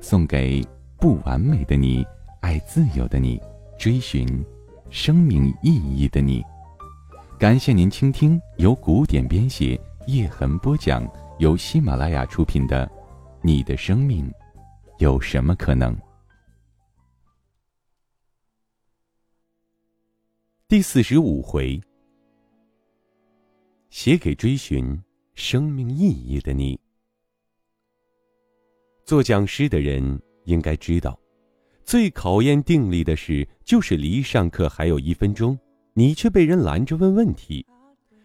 送给不完美的你，爱自由的你，追寻生命意义的你。感谢您倾听由古典编写、叶痕播讲、由喜马拉雅出品的《你的生命有什么可能》第四十五回，写给追寻生命意义的你。做讲师的人应该知道，最考验定力的事，就是离上课还有一分钟。你却被人拦着问问题，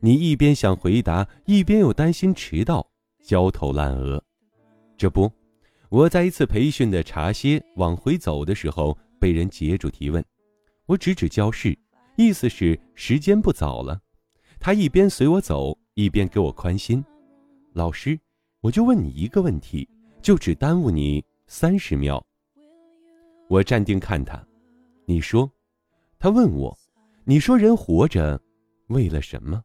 你一边想回答，一边又担心迟到，焦头烂额。这不，我在一次培训的茶歇往回走的时候，被人截住提问。我指指教室，意思是时间不早了。他一边随我走，一边给我宽心：“老师，我就问你一个问题，就只耽误你三十秒。”我站定看他，你说，他问我。你说人活着，为了什么？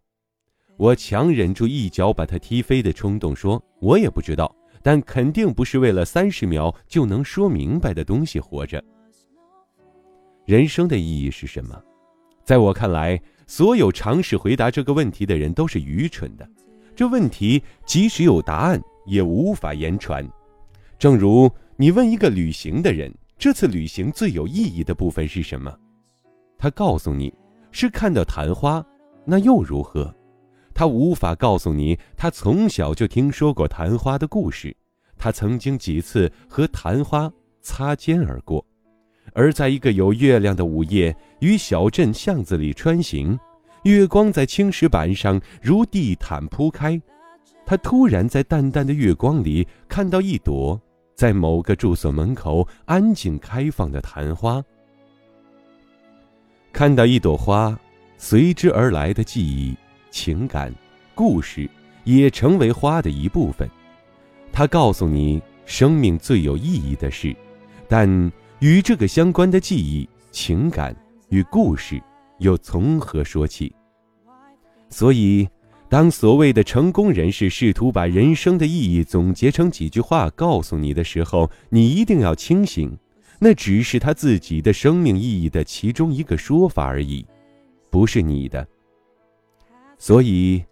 我强忍住一脚把他踢飞的冲动，说：“我也不知道，但肯定不是为了三十秒就能说明白的东西活着。人生的意义是什么？在我看来，所有尝试回答这个问题的人都是愚蠢的。这问题即使有答案，也无法言传。正如你问一个旅行的人，这次旅行最有意义的部分是什么？他告诉你。是看到昙花，那又如何？他无法告诉你，他从小就听说过昙花的故事，他曾经几次和昙花擦肩而过，而在一个有月亮的午夜，于小镇巷子里穿行，月光在青石板上如地毯铺开，他突然在淡淡的月光里看到一朵在某个住所门口安静开放的昙花。看到一朵花，随之而来的记忆、情感、故事，也成为花的一部分。它告诉你生命最有意义的事，但与这个相关的记忆、情感与故事又从何说起？所以，当所谓的成功人士试图把人生的意义总结成几句话告诉你的时候，你一定要清醒。那只是他自己的生命意义的其中一个说法而已，不是你的。所以，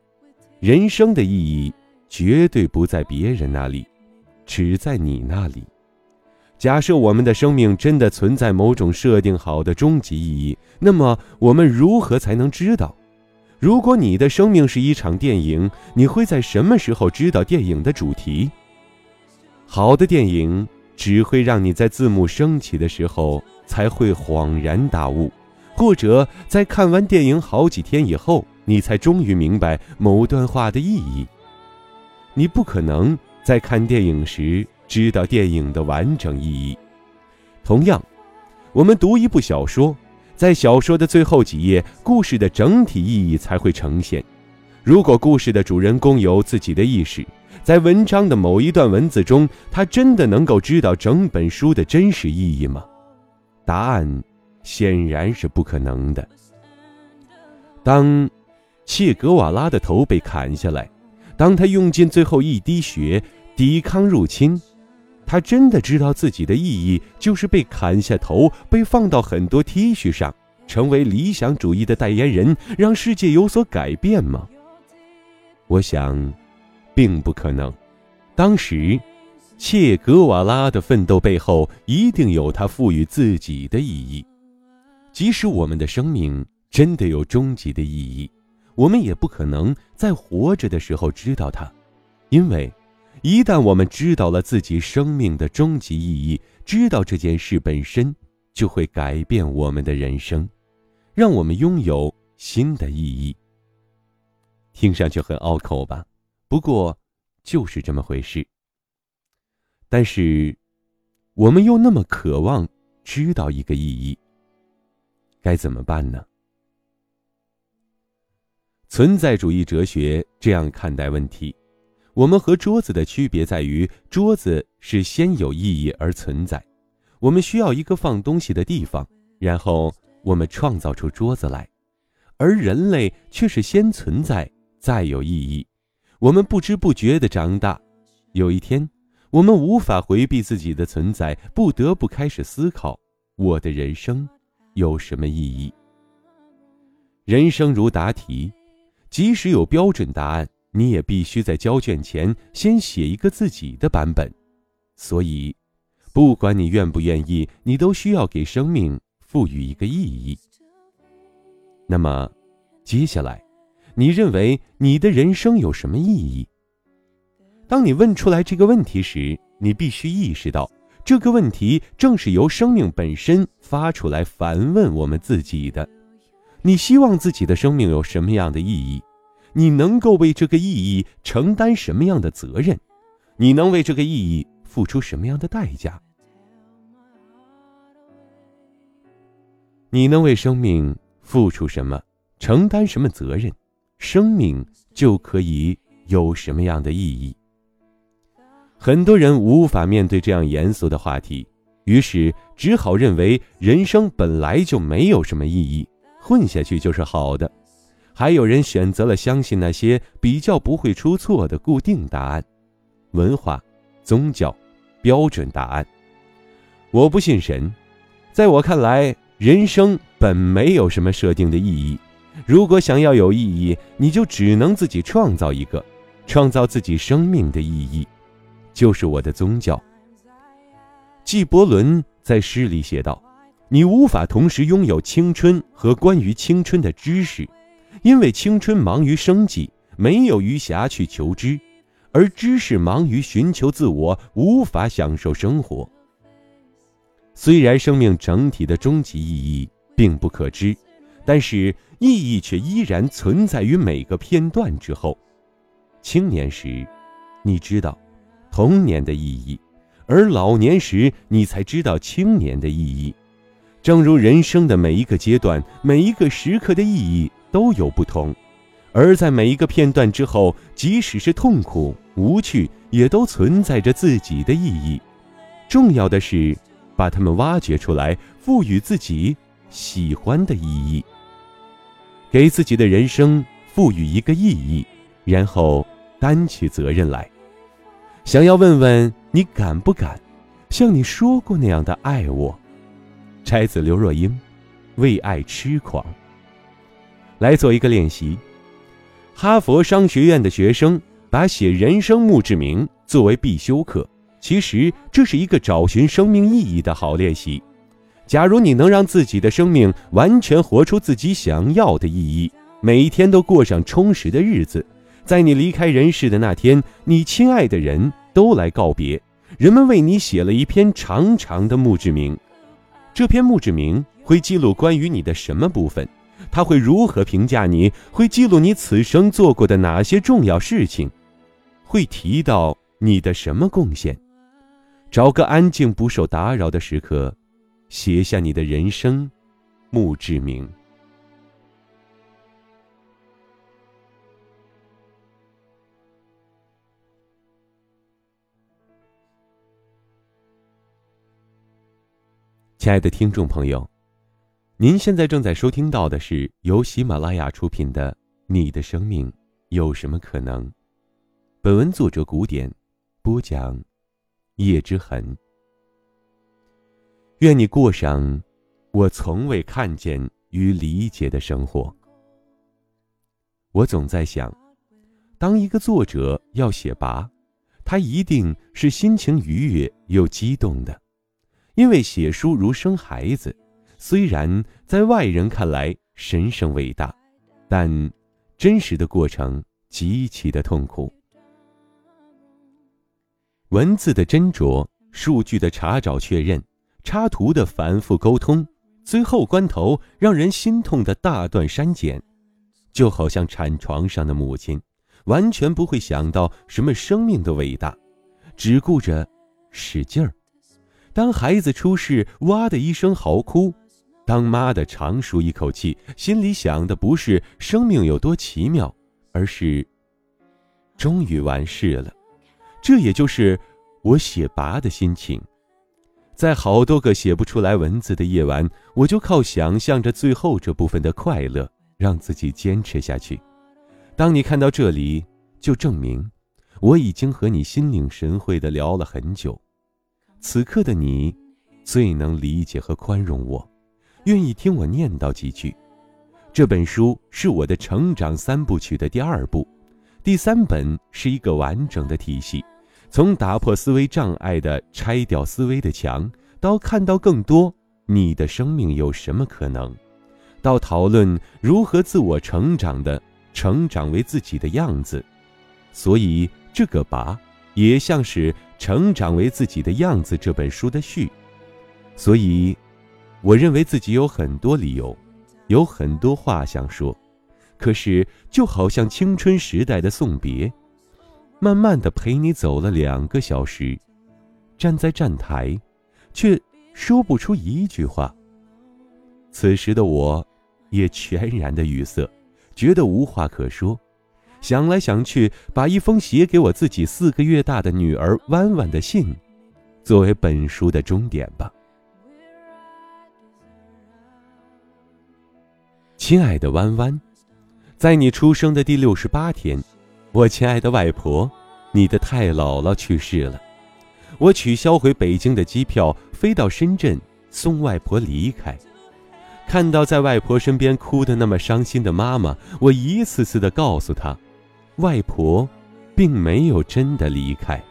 人生的意义绝对不在别人那里，只在你那里。假设我们的生命真的存在某种设定好的终极意义，那么我们如何才能知道？如果你的生命是一场电影，你会在什么时候知道电影的主题？好的电影。只会让你在字幕升起的时候才会恍然大悟，或者在看完电影好几天以后，你才终于明白某段话的意义。你不可能在看电影时知道电影的完整意义。同样，我们读一部小说，在小说的最后几页，故事的整体意义才会呈现。如果故事的主人公有自己的意识。在文章的某一段文字中，他真的能够知道整本书的真实意义吗？答案显然是不可能的。当切格瓦拉的头被砍下来，当他用尽最后一滴血抵抗入侵，他真的知道自己的意义就是被砍下头，被放到很多 T 恤上，成为理想主义的代言人，让世界有所改变吗？我想。并不可能。当时，切格瓦拉的奋斗背后一定有他赋予自己的意义。即使我们的生命真的有终极的意义，我们也不可能在活着的时候知道它，因为一旦我们知道了自己生命的终极意义，知道这件事本身就会改变我们的人生，让我们拥有新的意义。听上去很拗口吧？不过，就是这么回事。但是，我们又那么渴望知道一个意义，该怎么办呢？存在主义哲学这样看待问题：我们和桌子的区别在于，桌子是先有意义而存在，我们需要一个放东西的地方，然后我们创造出桌子来；而人类却是先存在，再有意义。我们不知不觉地长大，有一天，我们无法回避自己的存在，不得不开始思考：我的人生有什么意义？人生如答题。即使有标准答案，你也必须在交卷前先写一个自己的版本。所以，不管你愿不愿意，你都需要给生命赋予一个意义。那么，接下来，你认为你的人生有什么意义？当你问出来这个问题时，你必须意识到，这个问题正是由生命本身发出来反问我们自己的。你希望自己的生命有什么样的意义？你能够为这个意义承担什么样的责任？你能为这个意义付出什么样的代价？你能为生命付出什么，承担什么责任，生命就可以有什么样的意义？很多人无法面对这样严肃的话题，于是只好认为人生本来就没有什么意义。混下去就是好的，还有人选择了相信那些比较不会出错的固定答案，文化、宗教、标准答案。我不信神，在我看来，人生本没有什么设定的意义。如果想要有意义，你就只能自己创造一个，创造自己生命的意义，就是我的宗教。纪伯伦在诗里写道。你无法同时拥有青春和关于青春的知识，因为青春忙于生计，没有余暇去求知；而知识忙于寻求自我，无法享受生活。虽然生命整体的终极意义并不可知，但是意义却依然存在于每个片段之后。青年时，你知道童年的意义；而老年时，你才知道青年的意义。正如人生的每一个阶段、每一个时刻的意义都有不同，而在每一个片段之后，即使是痛苦、无趣，也都存在着自己的意义。重要的是把它们挖掘出来，赋予自己喜欢的意义，给自己的人生赋予一个意义，然后担起责任来。想要问问你敢不敢，像你说过那样的爱我？摘自刘若英，《为爱痴狂》。来做一个练习。哈佛商学院的学生把写人生墓志铭作为必修课，其实这是一个找寻生命意义的好练习。假如你能让自己的生命完全活出自己想要的意义，每一天都过上充实的日子，在你离开人世的那天，你亲爱的人都来告别，人们为你写了一篇长长的墓志铭。这篇墓志铭会记录关于你的什么部分？他会如何评价你？会记录你此生做过的哪些重要事情？会提到你的什么贡献？找个安静、不受打扰的时刻，写下你的人生墓志铭。亲爱的听众朋友，您现在正在收听到的是由喜马拉雅出品的《你的生命有什么可能》。本文作者古典，播讲叶之痕。愿你过上我从未看见与理解的生活。我总在想，当一个作者要写跋，他一定是心情愉悦又激动的。因为写书如生孩子，虽然在外人看来神圣伟大，但真实的过程极其的痛苦。文字的斟酌，数据的查找确认，插图的反复沟通，最后关头让人心痛的大段删减，就好像产床上的母亲，完全不会想到什么生命的伟大，只顾着使劲儿。当孩子出事，哇的一声嚎哭；当妈的长舒一口气，心里想的不是生命有多奇妙，而是终于完事了。这也就是我写拔的心情。在好多个写不出来文字的夜晚，我就靠想象着最后这部分的快乐，让自己坚持下去。当你看到这里，就证明我已经和你心领神会的聊了很久。此刻的你，最能理解和宽容我，愿意听我念叨几句。这本书是我的成长三部曲的第二部，第三本是一个完整的体系。从打破思维障碍的拆掉思维的墙，到看到更多你的生命有什么可能，到讨论如何自我成长的成长为自己的样子，所以这个拔也像是《成长为自己的样子》这本书的序。所以，我认为自己有很多理由，有很多话想说，可是就好像青春时代的送别。慢慢的陪你走了两个小时，站在站台，却说不出一句话。此时的我，也全然的语塞，觉得无话可说。想来想去，把一封写给我自己四个月大的女儿弯弯的信，作为本书的终点吧。亲爱的弯弯，在你出生的第六十八天。我亲爱的外婆，你的太姥姥去世了。我取消回北京的机票，飞到深圳送外婆离开。看到在外婆身边哭得那么伤心的妈妈，我一次次的告诉她，外婆并没有真的离开。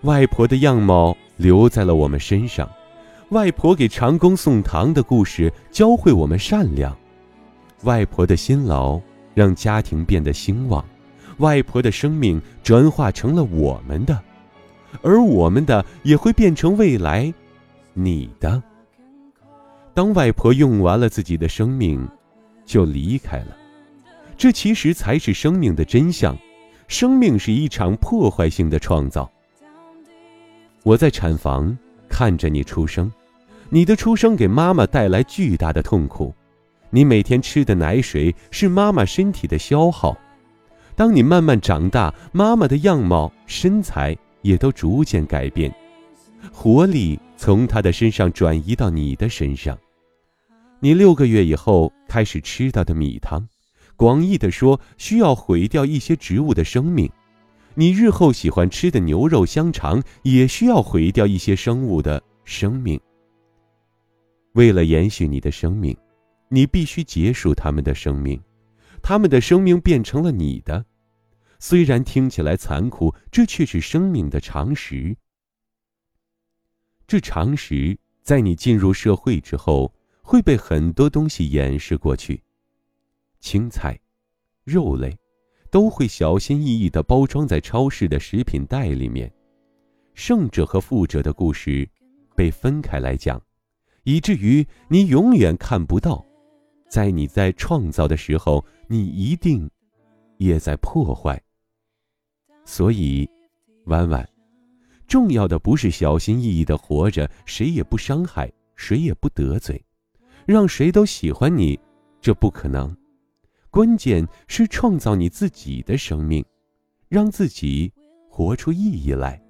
外婆的样貌留在了我们身上。外婆给长工送糖的故事教会我们善良。外婆的辛劳让家庭变得兴旺。外婆的生命转化成了我们的，而我们的也会变成未来你的。当外婆用完了自己的生命，就离开了。这其实才是生命的真相。生命是一场破坏性的创造。我在产房看着你出生，你的出生给妈妈带来巨大的痛苦。你每天吃的奶水是妈妈身体的消耗。当你慢慢长大，妈妈的样貌、身材也都逐渐改变，活力从她的身上转移到你的身上。你六个月以后开始吃到的米汤，广义的说，需要毁掉一些植物的生命；你日后喜欢吃的牛肉、香肠，也需要毁掉一些生物的生命。为了延续你的生命，你必须结束他们的生命。他们的生命变成了你的，虽然听起来残酷，这却是生命的常识。这常识在你进入社会之后会被很多东西掩饰过去，青菜、肉类都会小心翼翼地包装在超市的食品袋里面，胜者和负者的故事被分开来讲，以至于你永远看不到。在你在创造的时候，你一定也在破坏。所以，婉婉，重要的不是小心翼翼的活着，谁也不伤害，谁也不得罪，让谁都喜欢你，这不可能。关键是创造你自己的生命，让自己活出意义来，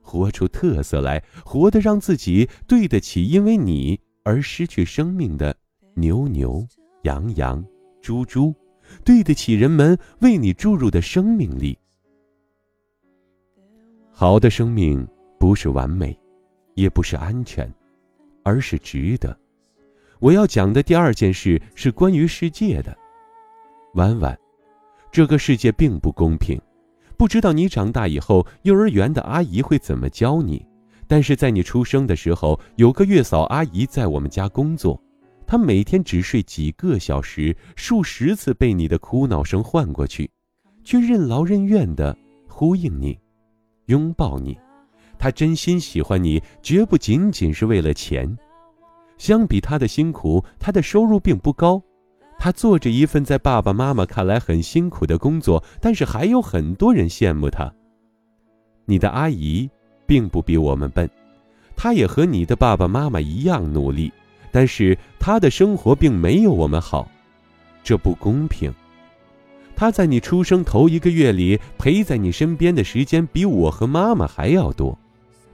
活出特色来，活得让自己对得起因为你而失去生命的牛牛。羊羊，猪猪，对得起人们为你注入的生命力。好的生命不是完美，也不是安全，而是值得。我要讲的第二件事是关于世界的。弯弯，这个世界并不公平。不知道你长大以后，幼儿园的阿姨会怎么教你？但是在你出生的时候，有个月嫂阿姨在我们家工作。他每天只睡几个小时，数十次被你的哭闹声唤过去，却任劳任怨地呼应你，拥抱你。他真心喜欢你，绝不仅仅是为了钱。相比他的辛苦，他的收入并不高。他做着一份在爸爸妈妈看来很辛苦的工作，但是还有很多人羡慕他。你的阿姨并不比我们笨。她也和你的爸爸妈妈一样努力，但是他的生活并没有我们好，这不公平。他在你出生头一个月里陪在你身边的时间比我和妈妈还要多，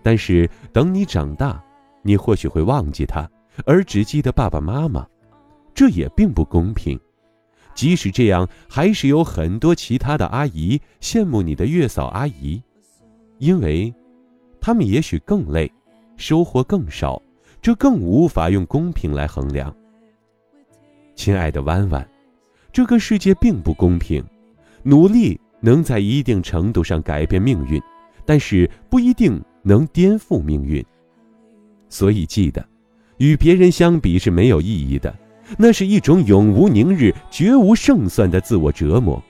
但是等你长大，你或许会忘记他，而只记得爸爸妈妈，这也并不公平。即使这样，还是有很多其他的阿姨羡慕你的月嫂阿姨，因为，他们也许更累，收获更少，这更无法用公平来衡量。亲爱的弯弯，这个世界并不公平，努力能在一定程度上改变命运，但是不一定能颠覆命运。所以记得，与别人相比是没有意义的。那是一种永无宁日、绝无胜算的自我折磨。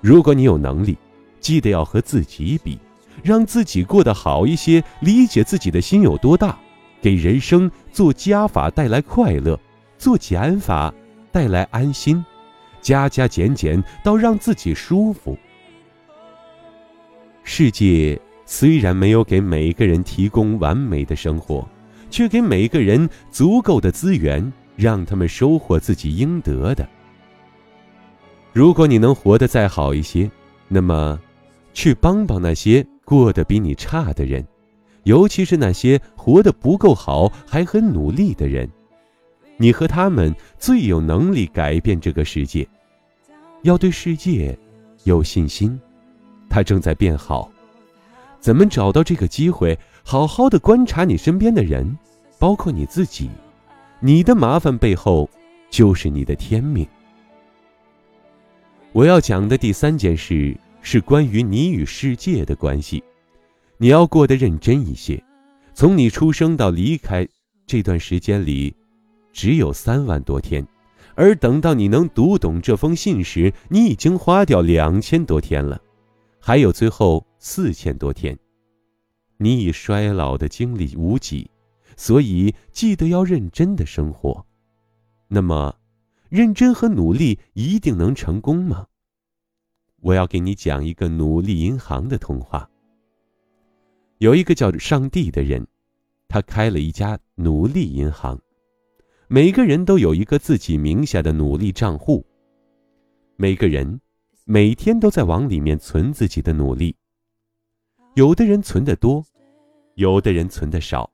如果你有能力，记得要和自己比，让自己过得好一些，理解自己的心有多大，给人生做加法带来快乐，做减法带来安心，加加减减到让自己舒服。世界虽然没有给每个人提供完美的生活，却给每个人足够的资源。让他们收获自己应得的。如果你能活得再好一些，那么，去帮帮那些过得比你差的人，尤其是那些活得不够好还很努力的人。你和他们最有能力改变这个世界。要对世界有信心，它正在变好。怎么找到这个机会？好好的观察你身边的人，包括你自己。你的麻烦背后，就是你的天命。我要讲的第三件事是关于你与世界的关系。你要过得认真一些。从你出生到离开这段时间里，只有三万多天，而等到你能读懂这封信时，你已经花掉两千多天了，还有最后四千多天。你已衰老的精力无几。所以，记得要认真的生活。那么，认真和努力一定能成功吗？我要给你讲一个努力银行的童话。有一个叫上帝的人，他开了一家奴隶银行，每个人都有一个自己名下的奴隶账户。每个人每天都在往里面存自己的努力。有的人存的多，有的人存的少。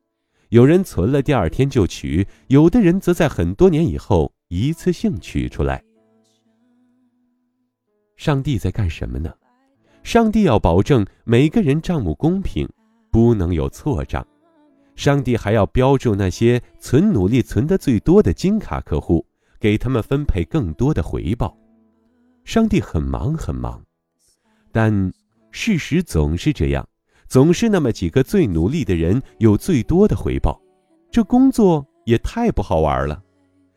有人存了，第二天就取；有的人则在很多年以后一次性取出来。上帝在干什么呢？上帝要保证每个人账目公平，不能有错账。上帝还要标注那些存努力存的最多的金卡客户，给他们分配更多的回报。上帝很忙很忙，但事实总是这样。总是那么几个最努力的人有最多的回报，这工作也太不好玩了。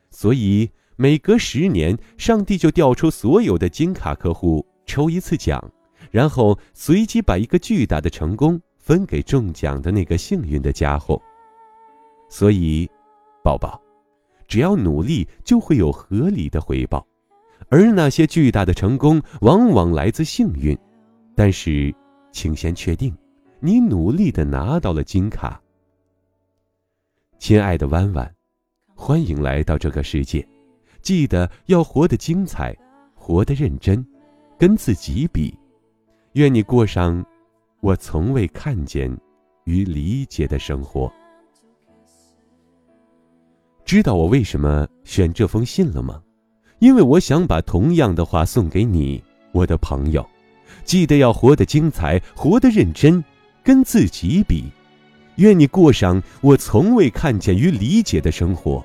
所以每隔十年，上帝就调出所有的金卡客户抽一次奖，然后随机把一个巨大的成功分给中奖的那个幸运的家伙。所以，宝宝，只要努力，就会有合理的回报。而那些巨大的成功往往来自幸运，但是，请先确定。你努力的拿到了金卡，亲爱的弯弯，欢迎来到这个世界。记得要活得精彩，活得认真，跟自己比。愿你过上我从未看见与理解的生活。知道我为什么选这封信了吗？因为我想把同样的话送给你，我的朋友。记得要活得精彩，活得认真。跟自己比，愿你过上我从未看见与理解的生活，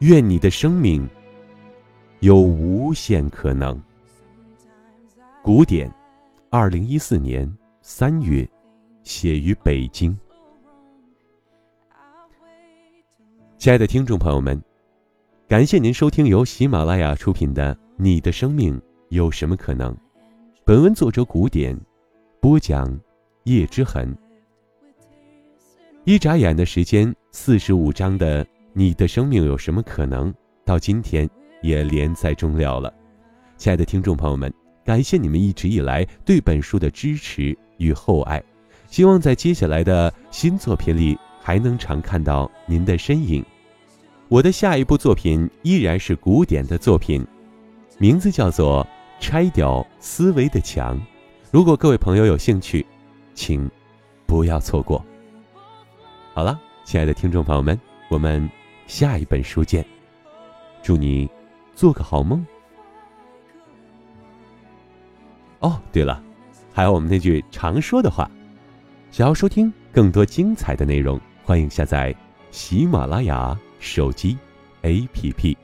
愿你的生命有无限可能。古典，二零一四年三月，写于北京。亲爱的听众朋友们，感谢您收听由喜马拉雅出品的《你的生命有什么可能》，本文作者古典，播讲。叶之痕。一眨眼的时间，四十五章的《你的生命有什么可能》到今天也连载终了了。亲爱的听众朋友们，感谢你们一直以来对本书的支持与厚爱，希望在接下来的新作品里还。能常看到您的身影。我的下一部作品依然是古典的作品，名字叫做《拆掉思维的墙》。如果各位朋友有兴趣，请不要错过。好了，亲爱的听众朋友们，我们下一本书见。祝你做个好梦。哦，对了，还有我们那句常说的话：想要收听更多精彩的内容，欢迎下载喜马拉雅手机 APP。